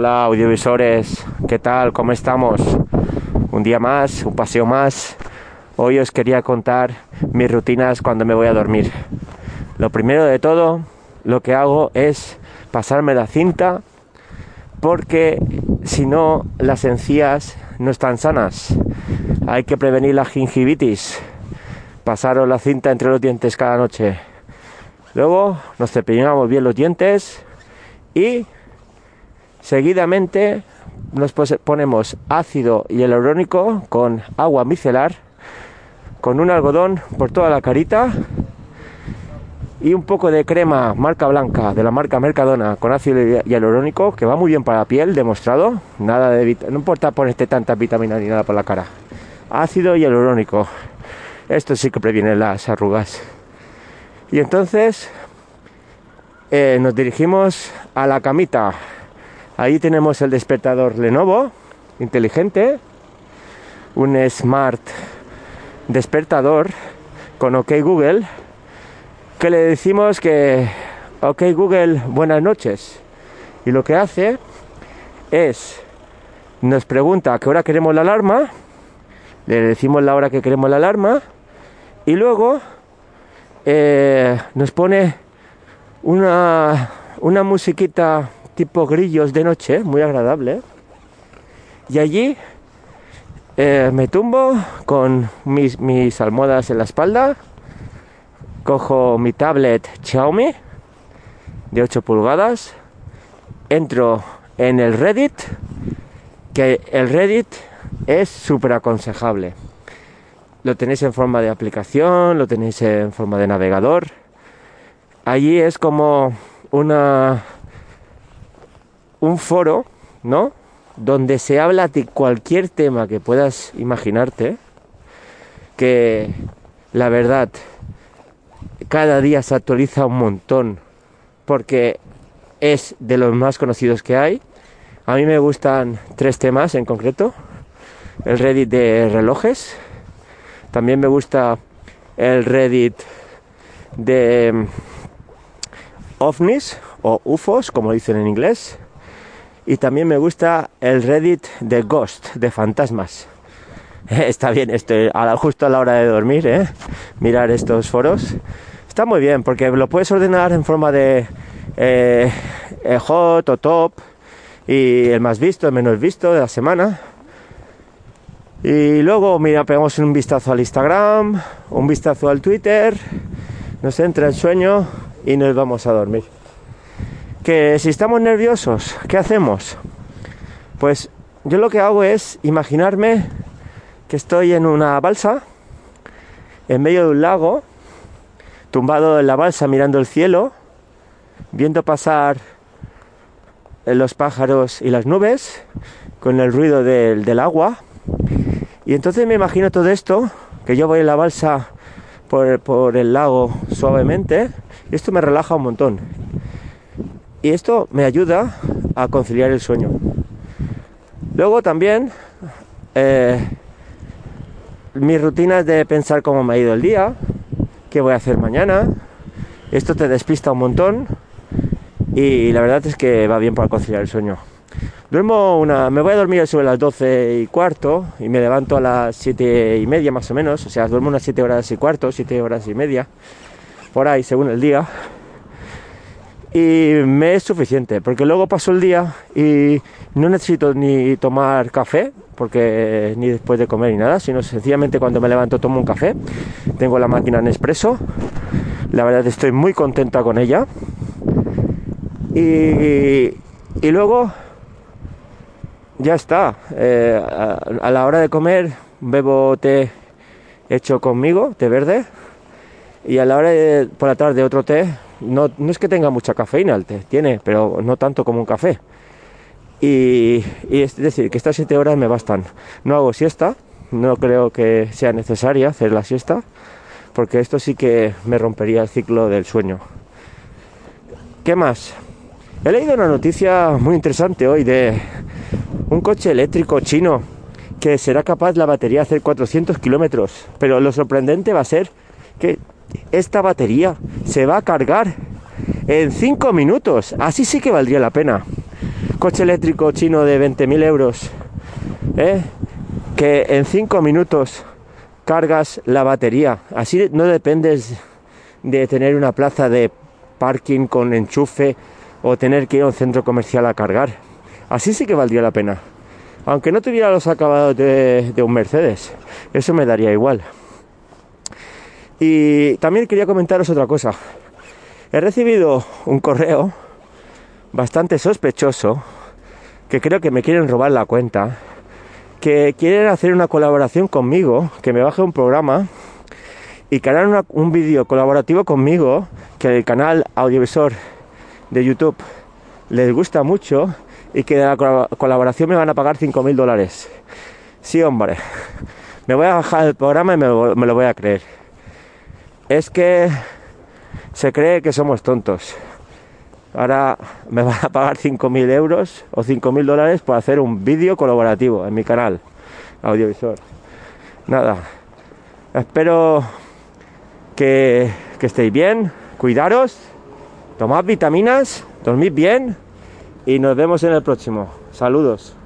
Hola audiovisuales, ¿qué tal? ¿Cómo estamos? Un día más, un paseo más. Hoy os quería contar mis rutinas cuando me voy a dormir. Lo primero de todo, lo que hago es pasarme la cinta porque si no las encías no están sanas. Hay que prevenir la gingivitis. Pasaros la cinta entre los dientes cada noche. Luego nos cepillamos bien los dientes y seguidamente nos ponemos ácido hialurónico con agua micelar con un algodón por toda la carita y un poco de crema marca blanca de la marca Mercadona con ácido hialurónico que va muy bien para la piel, demostrado. Nada de no importa ponerte tanta vitamina ni nada por la cara. Ácido hialurónico. Esto sí que previene las arrugas. Y entonces eh, nos dirigimos a la camita. Ahí tenemos el despertador Lenovo inteligente, un smart despertador con OK Google que le decimos que, ok Google, buenas noches. Y lo que hace es, nos pregunta a qué hora queremos la alarma, le decimos la hora que queremos la alarma, y luego eh, nos pone una, una musiquita tipo grillos de noche, muy agradable. Y allí eh, me tumbo con mis, mis almohadas en la espalda cojo mi tablet Xiaomi de 8 pulgadas, entro en el Reddit, que el Reddit es súper aconsejable. Lo tenéis en forma de aplicación, lo tenéis en forma de navegador. Allí es como una un foro, ¿no? Donde se habla de cualquier tema que puedas imaginarte, que la verdad cada día se actualiza un montón porque es de los más conocidos que hay. A mí me gustan tres temas en concreto. El Reddit de relojes. También me gusta el Reddit de mm, ovnis o UFOs, como dicen en inglés. Y también me gusta el Reddit de Ghost, de fantasmas. Está bien esto, justo a la hora de dormir, ¿eh? mirar estos foros. Está muy bien porque lo puedes ordenar en forma de eh, eh, hot o top y el más visto, el menos visto de la semana. Y luego, mira, pegamos un vistazo al Instagram, un vistazo al Twitter, nos entra el sueño y nos vamos a dormir. Si estamos nerviosos, ¿qué hacemos? Pues yo lo que hago es imaginarme que estoy en una balsa, en medio de un lago, tumbado en la balsa mirando el cielo, viendo pasar los pájaros y las nubes con el ruido del, agua. Y entonces me imagino todo esto, que yo voy en la balsa por el lago suavemente, y esto me relaja un montón. Y esto me ayuda a conciliar el sueño. Luego también eh, mis rutinas de pensar cómo me ha ido el día, qué voy a hacer mañana. Esto te despista un montón y la verdad es que va bien para conciliar el sueño. Duermo una, me voy a dormir sobre las 12 y cuarto y me levanto a las 7 y media más o menos, o sea, duermo unas 7 horas y cuarto, 7 horas y media, por ahí según el día. Y me es suficiente, porque luego paso el día y no necesito ni tomar café, porque ni después de comer ni nada, sino sencillamente cuando me levanto tomo un café. Tengo la máquina Nespresso. La verdad estoy muy contenta con ella. Y, y luego ya está. Eh, a, la hora de comer bebo té hecho conmigo, té verde. Y a la hora de por la tarde otro té. No, es que tenga mucha cafeína tiene, pero no tanto como un café. Y, es decir, que estas 7 horas me bastan. No hago siesta, no creo que sea necesaria hacer la siesta, porque esto sí que me rompería el ciclo del sueño. ¿Qué más? He leído una noticia muy interesante hoy de un coche eléctrico chino que será capaz la batería hacer 400 kilómetros. Pero lo sorprendente va a ser que esta batería se va a cargar en 5 minutos. Así sí que valdría la pena. coche eléctrico chino de 20.000 euros, ¿eh? que en 5 minutos cargas la batería. Así no dependes de tener una plaza de parking con enchufe o tener que ir a un centro comercial a cargar. Así sí que valdría la pena. Aunque no tuviera los acabados de, de un Mercedes, eso me daría igual. Y también quería comentaros otra cosa. He recibido un correo bastante sospechoso que creo que me quieren robar la cuenta, que quieren hacer una colaboración conmigo, que me baje un programa y que harán un vídeo colaborativo conmigo, que el canal audiovisual de YouTube les gusta mucho y que de la colaboración me van a pagar 5.000 dólares. Sí, hombre, me voy a bajar el programa y me lo voy a creer. Es que se cree que somos tontos. Ahora me van a pagar 5.000 euros o 5.000 dólares por hacer un vídeo colaborativo en mi canal audiovisual. Nada, espero que, que estéis bien, cuidaros, tomad vitaminas, dormid bien y nos vemos en el próximo. Saludos.